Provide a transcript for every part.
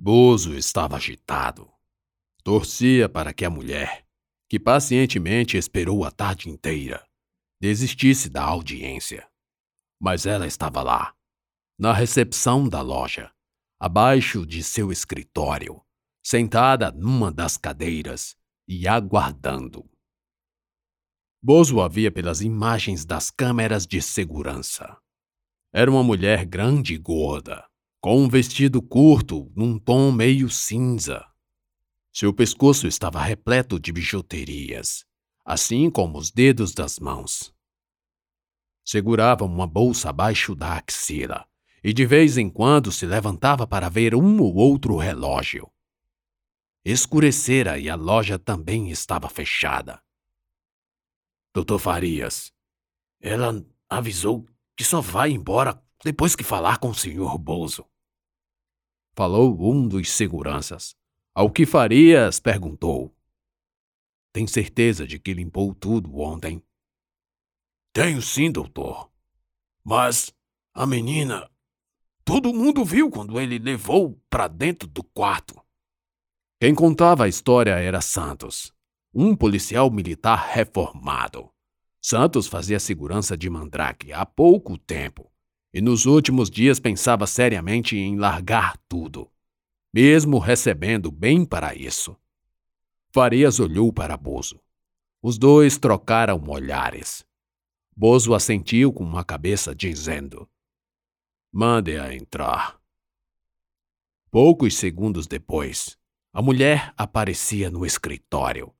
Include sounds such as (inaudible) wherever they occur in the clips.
Bozo estava agitado. Torcia para que a mulher, que pacientemente esperou a tarde inteira, desistisse da audiência. Mas ela estava lá, na recepção da loja, abaixo de seu escritório, sentada numa das cadeiras e aguardando. Bozo a via pelas imagens das câmeras de segurança. Era uma mulher grande e gorda, com um vestido curto num tom meio cinza. Seu pescoço estava repleto de bijuterias, assim como os dedos das mãos. Segurava uma bolsa abaixo da axila e de vez em quando se levantava para ver um ou outro relógio. Escurecera e a loja também estava fechada. Doutor Farias, ela avisou que só vai embora depois que falar com o senhor Bozo. Falou um dos seguranças. Ao que Farias perguntou. Tem certeza de que limpou tudo ontem? Tenho sim, doutor. Mas a menina. Todo mundo viu quando ele levou para dentro do quarto. Quem contava a história era Santos, um policial militar reformado. Santos fazia segurança de Mandrake há pouco tempo e nos últimos dias pensava seriamente em largar tudo, mesmo recebendo bem para isso. Farias olhou para Bozo. Os dois trocaram olhares. Bozo assentiu com uma cabeça, dizendo: Mande-a entrar. Poucos segundos depois, a mulher aparecia no escritório.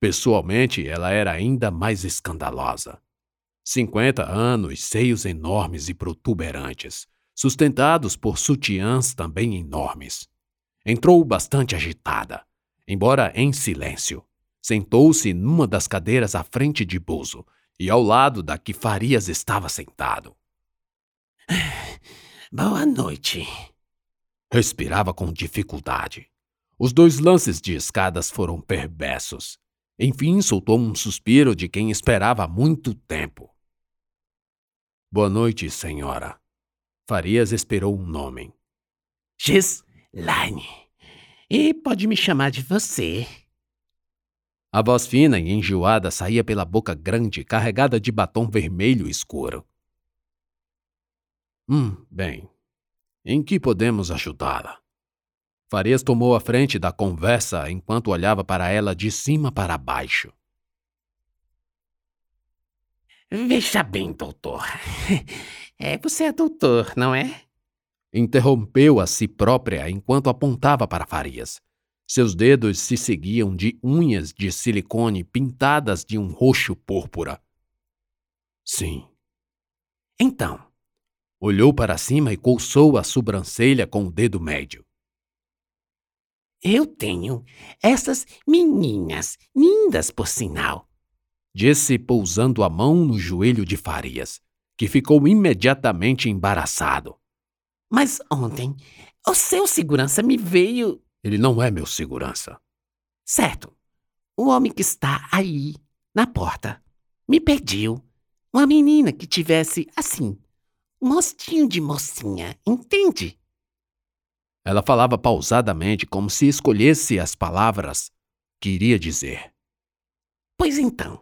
Pessoalmente, ela era ainda mais escandalosa. 50 anos, seios enormes e protuberantes, sustentados por sutiãs também enormes. Entrou bastante agitada, embora em silêncio. Sentou-se numa das cadeiras à frente de Buzo e ao lado da que Farias estava sentado. (sighs) Boa noite. Respirava com dificuldade. Os dois lances de escadas foram perversos. Enfim, soltou um suspiro de quem esperava há muito tempo. Boa noite, senhora. Farias esperou um nome. Gislaine. E pode me chamar de você. A voz fina e enjoada saía pela boca grande, carregada de batom vermelho escuro. Hum, bem. Em que podemos ajudá-la? Farias tomou a frente da conversa enquanto olhava para ela de cima para baixo. Veja bem, doutor. (laughs) É, você é doutor, não é? Interrompeu a si própria enquanto apontava para Farias. Seus dedos se seguiam de unhas de silicone pintadas de um roxo púrpura. Sim. Então. Olhou para cima e coçou a sobrancelha com o dedo médio. Eu tenho essas meninas, lindas por sinal, disse pousando a mão no joelho de Farias, que ficou imediatamente embaraçado. Mas ontem, o seu segurança me veio. Ele não é meu segurança. Certo. O homem que está aí, na porta, me pediu uma menina que tivesse, assim, um rostinho de mocinha, entende? Ela falava pausadamente, como se escolhesse as palavras que iria dizer. Pois então,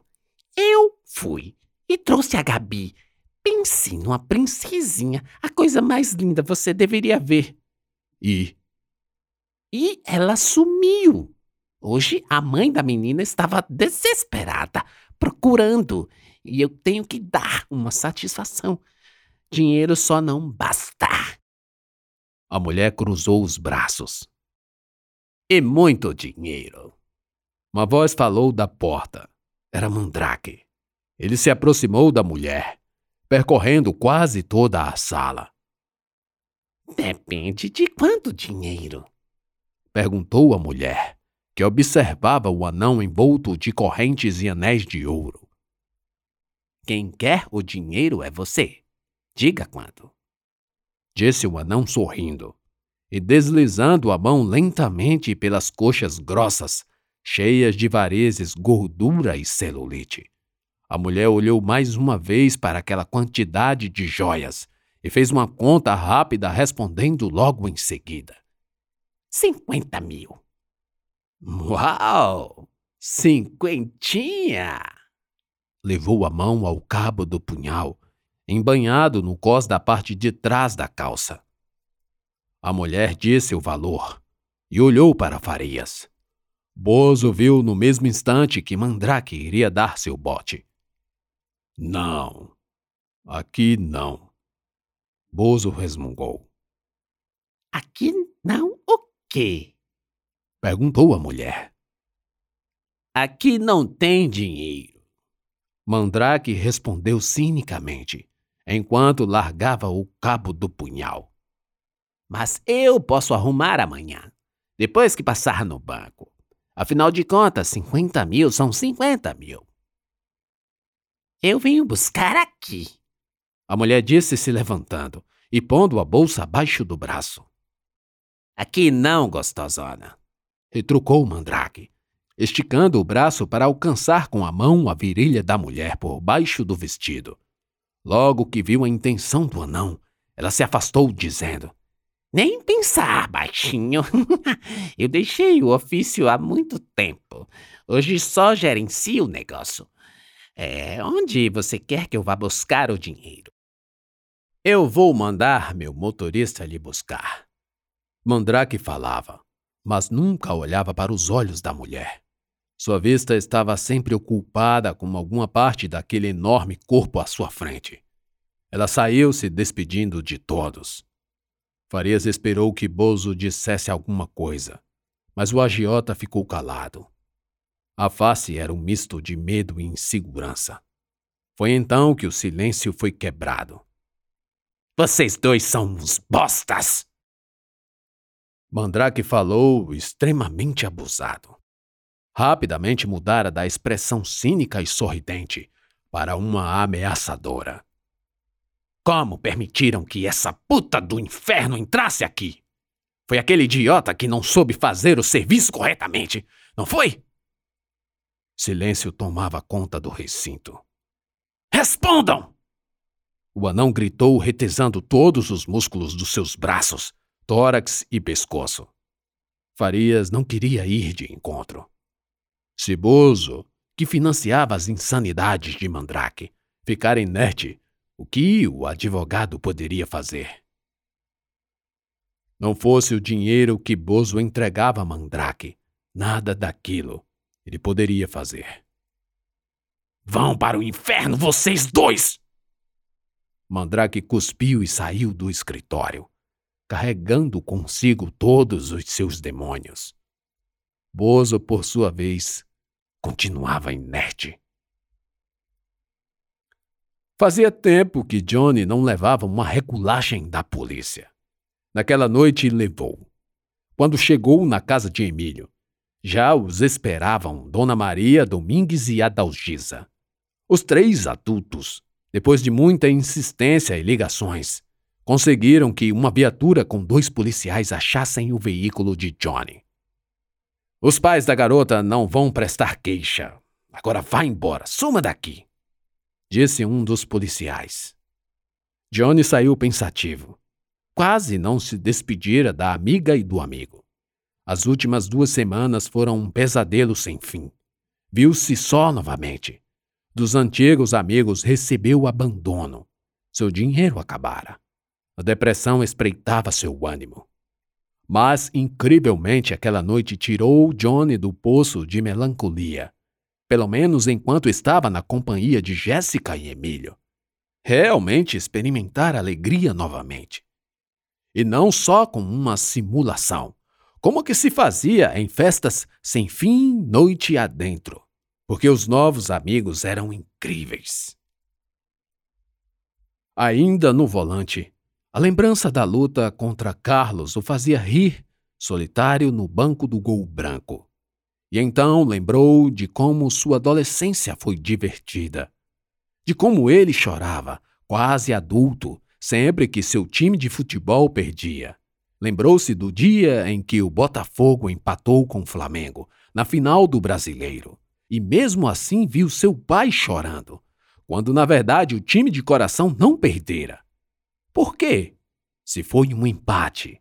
eu fui e trouxe a Gabi. Pense numa princesinha, a coisa mais linda você deveria ver. E? E ela sumiu. Hoje a mãe da menina estava desesperada, procurando, e eu tenho que dar uma satisfação. Dinheiro só não basta. A mulher cruzou os braços. E muito dinheiro. Uma voz falou da porta. Era Mandrake. Ele se aproximou da mulher, percorrendo quase toda a sala. Depende de quanto dinheiro? Perguntou a mulher, que observava o anão envolto de correntes e anéis de ouro. Quem quer o dinheiro é você. Diga quanto. Disse o anão sorrindo e deslizando a mão lentamente pelas coxas grossas cheias de varizes, gordura e celulite. A mulher olhou mais uma vez para aquela quantidade de joias e fez uma conta rápida, respondendo logo em seguida. 50 mil. Uau! Cinquentinha! Levou a mão ao cabo do punhal, embanhado no cós da parte de trás da calça. A mulher disse o valor e olhou para Farias. Bozo viu no mesmo instante que Mandrake iria dar seu bote. Não, aqui não. Bozo resmungou. Aqui não o quê? Perguntou a mulher. Aqui não tem dinheiro. Mandrake respondeu cinicamente, enquanto largava o cabo do punhal. Mas eu posso arrumar amanhã, depois que passar no banco. Afinal de contas, 50 mil são 50 mil. Eu venho buscar aqui. A mulher disse se levantando e pondo a bolsa abaixo do braço. Aqui não, gostosona. Retrucou o mandrake, esticando o braço para alcançar com a mão a virilha da mulher por baixo do vestido. Logo que viu a intenção do anão, ela se afastou, dizendo: Nem pensar, baixinho. (laughs) Eu deixei o ofício há muito tempo. Hoje só gerencio o negócio. É, onde você quer que eu vá buscar o dinheiro? Eu vou mandar meu motorista lhe buscar. Mandrake falava, mas nunca olhava para os olhos da mulher. Sua vista estava sempre ocupada com alguma parte daquele enorme corpo à sua frente. Ela saiu se despedindo de todos. Farias esperou que Bozo dissesse alguma coisa, mas o agiota ficou calado. A face era um misto de medo e insegurança. Foi então que o silêncio foi quebrado. Vocês dois são uns bostas! Mandrake falou extremamente abusado rapidamente mudara da expressão cínica e sorridente para uma ameaçadora. Como permitiram que essa puta do inferno entrasse aqui? Foi aquele idiota que não soube fazer o serviço corretamente, não foi? Silêncio tomava conta do recinto. Respondam! O anão gritou, retesando todos os músculos dos seus braços, tórax e pescoço. Farias não queria ir de encontro. Ciboso, que financiava as insanidades de Mandrake, ficar inerte, o que o advogado poderia fazer? Não fosse o dinheiro que Bozo entregava a Mandrake, nada daquilo ele poderia fazer. Vão para o inferno, vocês dois! Mandrake cuspiu e saiu do escritório, carregando consigo todos os seus demônios. Bozo, por sua vez, continuava inerte. Fazia tempo que Johnny não levava uma regulagem da polícia. Naquela noite levou. Quando chegou na casa de Emílio, já os esperavam Dona Maria, Domingues e Adalgisa. Os três adultos, depois de muita insistência e ligações, conseguiram que uma viatura com dois policiais achassem o veículo de Johnny. Os pais da garota não vão prestar queixa. Agora vá embora, suma daqui, disse um dos policiais. Johnny saiu pensativo. Quase não se despedira da amiga e do amigo. As últimas duas semanas foram um pesadelo sem fim. Viu-se só novamente. Dos antigos amigos recebeu abandono. Seu dinheiro acabara. A depressão espreitava seu ânimo. Mas, incrivelmente, aquela noite tirou Johnny do poço de melancolia. Pelo menos enquanto estava na companhia de Jéssica e Emílio. Realmente experimentar alegria novamente. E não só com uma simulação, como que se fazia em festas sem fim, noite adentro, porque os novos amigos eram incríveis. Ainda no volante, a lembrança da luta contra Carlos o fazia rir, solitário no banco do gol branco. E então lembrou de como sua adolescência foi divertida. De como ele chorava, quase adulto, sempre que seu time de futebol perdia. Lembrou-se do dia em que o Botafogo empatou com o Flamengo, na final do Brasileiro. E mesmo assim viu seu pai chorando, quando na verdade o time de coração não perdera. Por quê? Se foi um empate.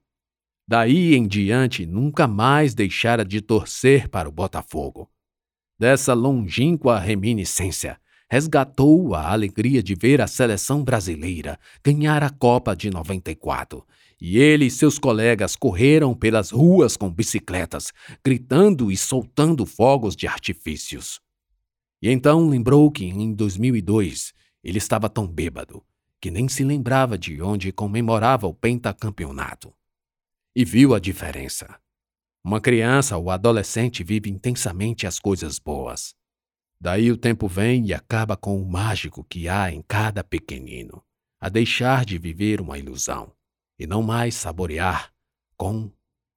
Daí em diante, nunca mais deixara de torcer para o Botafogo. Dessa longínqua reminiscência, resgatou a alegria de ver a seleção brasileira ganhar a Copa de 94. E ele e seus colegas correram pelas ruas com bicicletas, gritando e soltando fogos de artifícios. E então lembrou que em 2002 ele estava tão bêbado que nem se lembrava de onde comemorava o pentacampeonato. E viu a diferença. Uma criança ou adolescente vive intensamente as coisas boas. Daí o tempo vem e acaba com o mágico que há em cada pequenino, a deixar de viver uma ilusão e não mais saborear com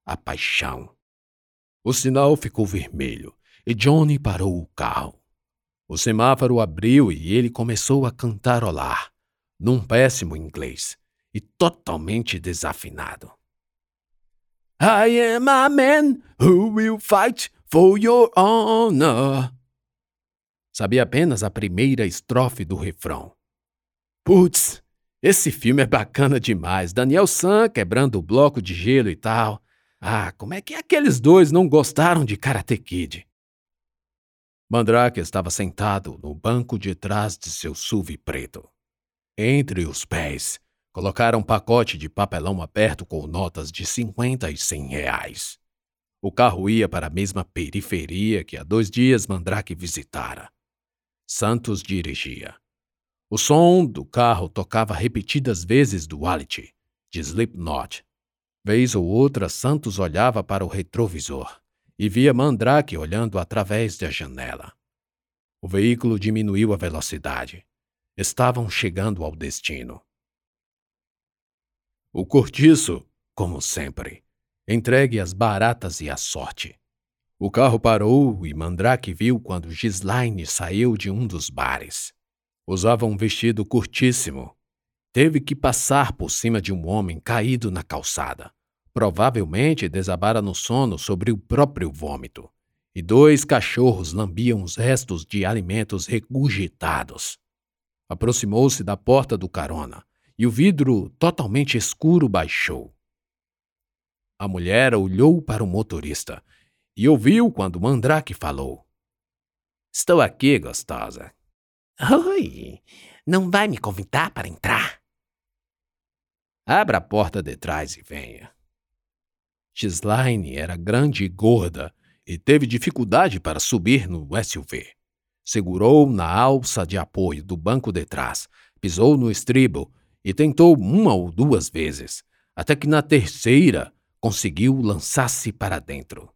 a paixão. O sinal ficou vermelho e Johnny parou o carro. O semáforo abriu e ele começou a cantarolar num péssimo inglês e totalmente desafinado. I am a man who will fight for your honor. Sabia apenas a primeira estrofe do refrão. Putz, esse filme é bacana demais. Daniel San quebrando o bloco de gelo e tal. Ah, como é que aqueles dois não gostaram de Karate Kid? Mandrake estava sentado no banco de trás de seu SUV preto. Entre os pés, colocaram um pacote de papelão aberto com notas de 50 e 100 reais. O carro ia para a mesma periferia que há dois dias Mandrake visitara. Santos dirigia. O som do carro tocava repetidas vezes duality, de Slipknot. Vez ou outra, Santos olhava para o retrovisor e via Mandrake olhando através da janela. O veículo diminuiu a velocidade. Estavam chegando ao destino. O cortiço, como sempre, entregue às baratas e à sorte. O carro parou e Mandrake viu quando Gislaine saiu de um dos bares. Usava um vestido curtíssimo. Teve que passar por cima de um homem caído na calçada. Provavelmente desabara no sono sobre o próprio vômito. E dois cachorros lambiam os restos de alimentos regurgitados. Aproximou-se da porta do carona e o vidro totalmente escuro baixou. A mulher olhou para o motorista e ouviu quando Mandrake falou: Estou aqui, gostosa. Oi, não vai me convidar para entrar? Abra a porta de trás e venha. Gislaine era grande e gorda e teve dificuldade para subir no SUV. Segurou na alça de apoio do banco de trás, pisou no estribo e tentou uma ou duas vezes, até que na terceira conseguiu lançar-se para dentro.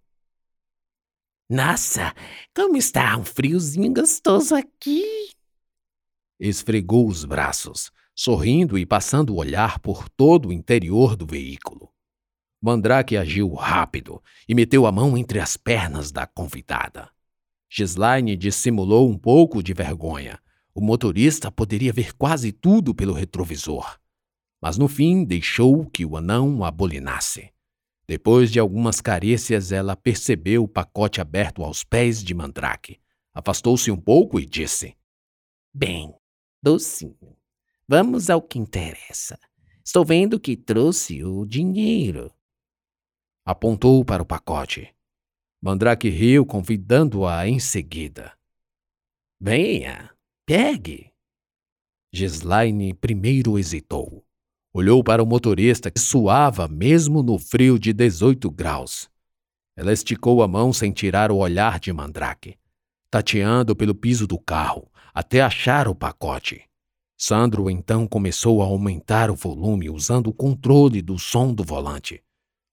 Nossa, como está um friozinho gostoso aqui! Esfregou os braços, sorrindo e passando o olhar por todo o interior do veículo. Mandrake agiu rápido e meteu a mão entre as pernas da convidada. Gislaine dissimulou um pouco de vergonha, o motorista poderia ver quase tudo pelo retrovisor. Mas no fim deixou que o anão abolinasse. Depois de algumas carícias, ela percebeu o pacote aberto aos pés de Mandrake. Afastou-se um pouco e disse: Bem, docinho, vamos ao que interessa. Estou vendo que trouxe o dinheiro. Apontou para o pacote. Mandrake riu, convidando-a em seguida. Venha, Pegue! Gislaine primeiro hesitou. Olhou para o motorista que suava mesmo no frio de 18 graus. Ela esticou a mão sem tirar o olhar de Mandrake, tateando pelo piso do carro até achar o pacote. Sandro então começou a aumentar o volume usando o controle do som do volante.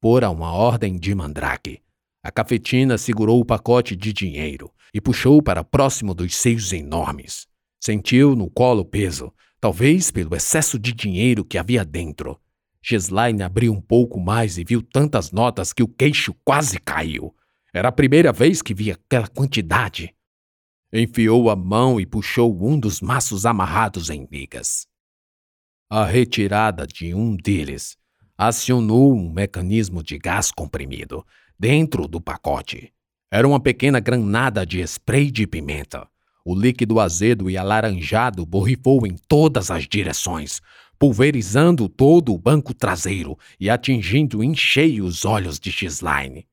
Pôra uma ordem de Mandrake. A cafetina segurou o pacote de dinheiro e puxou para próximo dos seios enormes. Sentiu no colo o peso, talvez pelo excesso de dinheiro que havia dentro. Gislaine abriu um pouco mais e viu tantas notas que o queixo quase caiu. Era a primeira vez que via aquela quantidade. Enfiou a mão e puxou um dos maços amarrados em ligas. A retirada de um deles acionou um mecanismo de gás comprimido dentro do pacote. Era uma pequena granada de spray de pimenta. O líquido azedo e alaranjado borrifou em todas as direções, pulverizando todo o banco traseiro e atingindo em cheio os olhos de Gislaine.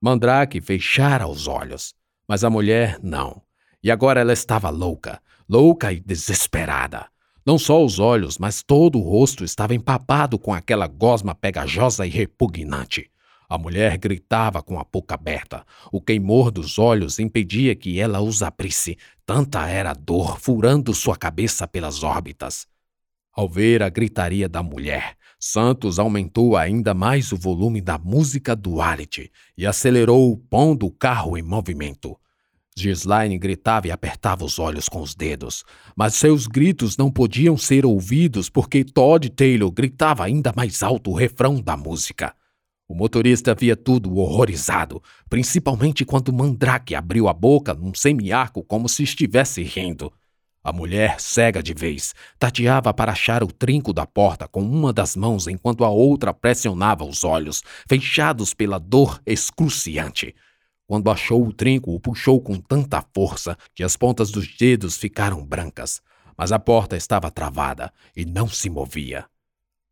Mandrake fechara os olhos, mas a mulher não. E agora ela estava louca, louca e desesperada. Não só os olhos, mas todo o rosto estava empapado com aquela gosma pegajosa e repugnante. A mulher gritava com a boca aberta. O queimor dos olhos impedia que ela os abrisse. Tanta era a dor furando sua cabeça pelas órbitas. Ao ver a gritaria da mulher, Santos aumentou ainda mais o volume da música do Alit e acelerou, pondo o carro em movimento. Gislaine gritava e apertava os olhos com os dedos, mas seus gritos não podiam ser ouvidos porque Todd Taylor gritava ainda mais alto o refrão da música. O motorista via tudo horrorizado, principalmente quando Mandrake abriu a boca num semiarco como se estivesse rindo. A mulher, cega de vez, tateava para achar o trinco da porta com uma das mãos enquanto a outra pressionava os olhos, fechados pela dor excruciante. Quando achou o trinco, o puxou com tanta força que as pontas dos dedos ficaram brancas, mas a porta estava travada e não se movia.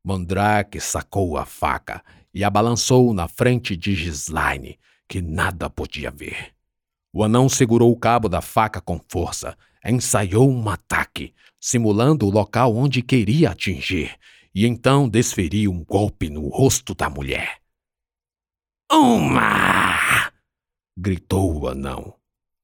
Mandrake sacou a faca e a balançou na frente de Gislaine, que nada podia ver. O anão segurou o cabo da faca com força, ensaiou um ataque, simulando o local onde queria atingir, e então desferiu um golpe no rosto da mulher. Uma! gritou o anão.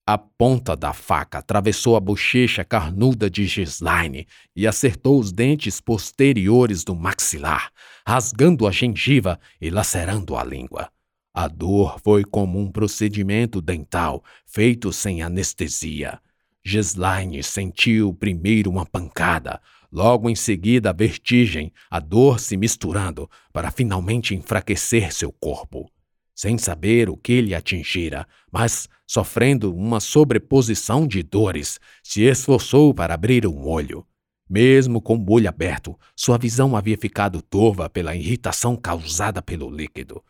A ponta da faca atravessou a bochecha carnuda de Gislaine e acertou os dentes posteriores do maxilar, rasgando a gengiva e lacerando a língua. A dor foi como um procedimento dental feito sem anestesia. Gislaine sentiu primeiro uma pancada, logo em seguida a vertigem, a dor se misturando para finalmente enfraquecer seu corpo sem saber o que lhe atingira, mas, sofrendo uma sobreposição de dores, se esforçou para abrir um olho. Mesmo com o olho aberto, sua visão havia ficado torva pela irritação causada pelo líquido.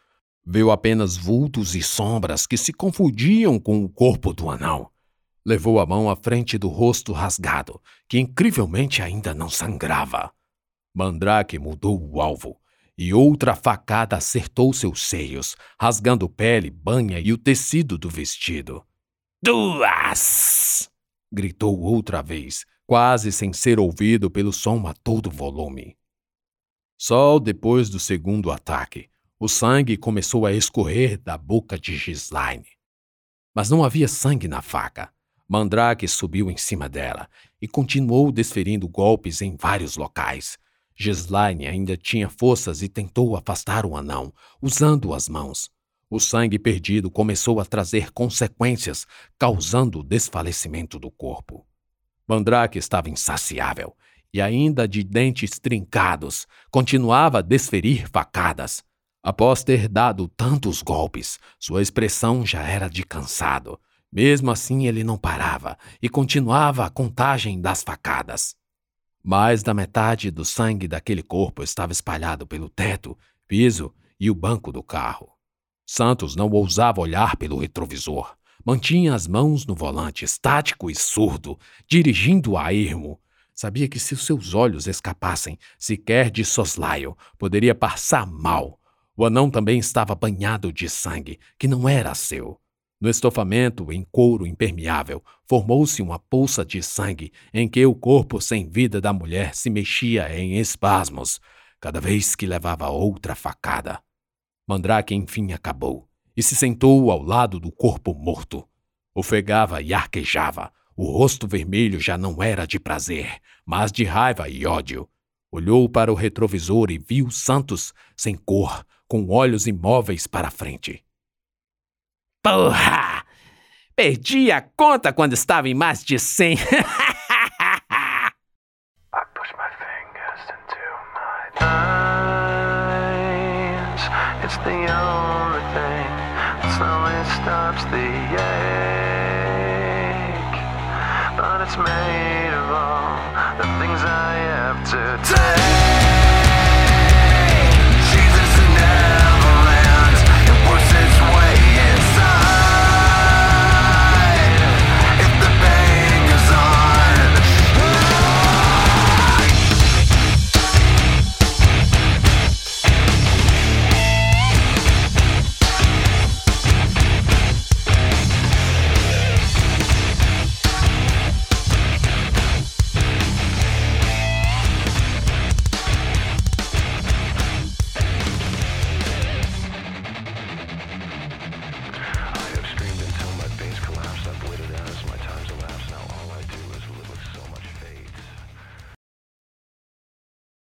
Viu apenas vultos e sombras que se confundiam com o corpo do anão. Levou a mão à frente do rosto rasgado, que incrivelmente ainda não sangrava. Mandrake mudou o alvo e outra facada acertou seus seios, rasgando pele, banha e o tecido do vestido. Duas! gritou outra vez, quase sem ser ouvido pelo som a todo volume. Só depois do segundo ataque, o sangue começou a escorrer da boca de Gislaine. Mas não havia sangue na faca. Mandrake subiu em cima dela e continuou desferindo golpes em vários locais, Gislaine ainda tinha forças e tentou afastar o anão, usando as mãos. O sangue perdido começou a trazer consequências, causando o desfalecimento do corpo. Mandrake estava insaciável e, ainda de dentes trincados, continuava a desferir facadas. Após ter dado tantos golpes, sua expressão já era de cansado. Mesmo assim, ele não parava e continuava a contagem das facadas. Mais da metade do sangue daquele corpo estava espalhado pelo teto, piso e o banco do carro. Santos não ousava olhar pelo retrovisor. Mantinha as mãos no volante, estático e surdo, dirigindo a ermo. Sabia que se os seus olhos escapassem, sequer de soslaio, poderia passar mal. O anão também estava banhado de sangue, que não era seu. No estofamento, em couro impermeável, formou-se uma poça de sangue em que o corpo sem vida da mulher se mexia em espasmos, cada vez que levava outra facada. Mandrake enfim acabou e se sentou ao lado do corpo morto. Ofegava e arquejava. O rosto vermelho já não era de prazer, mas de raiva e ódio. Olhou para o retrovisor e viu Santos sem cor, com olhos imóveis para frente. Porra! Perdi a conta quando estava em mais de 100. It's the only thing that slowly stops the ache. But it's made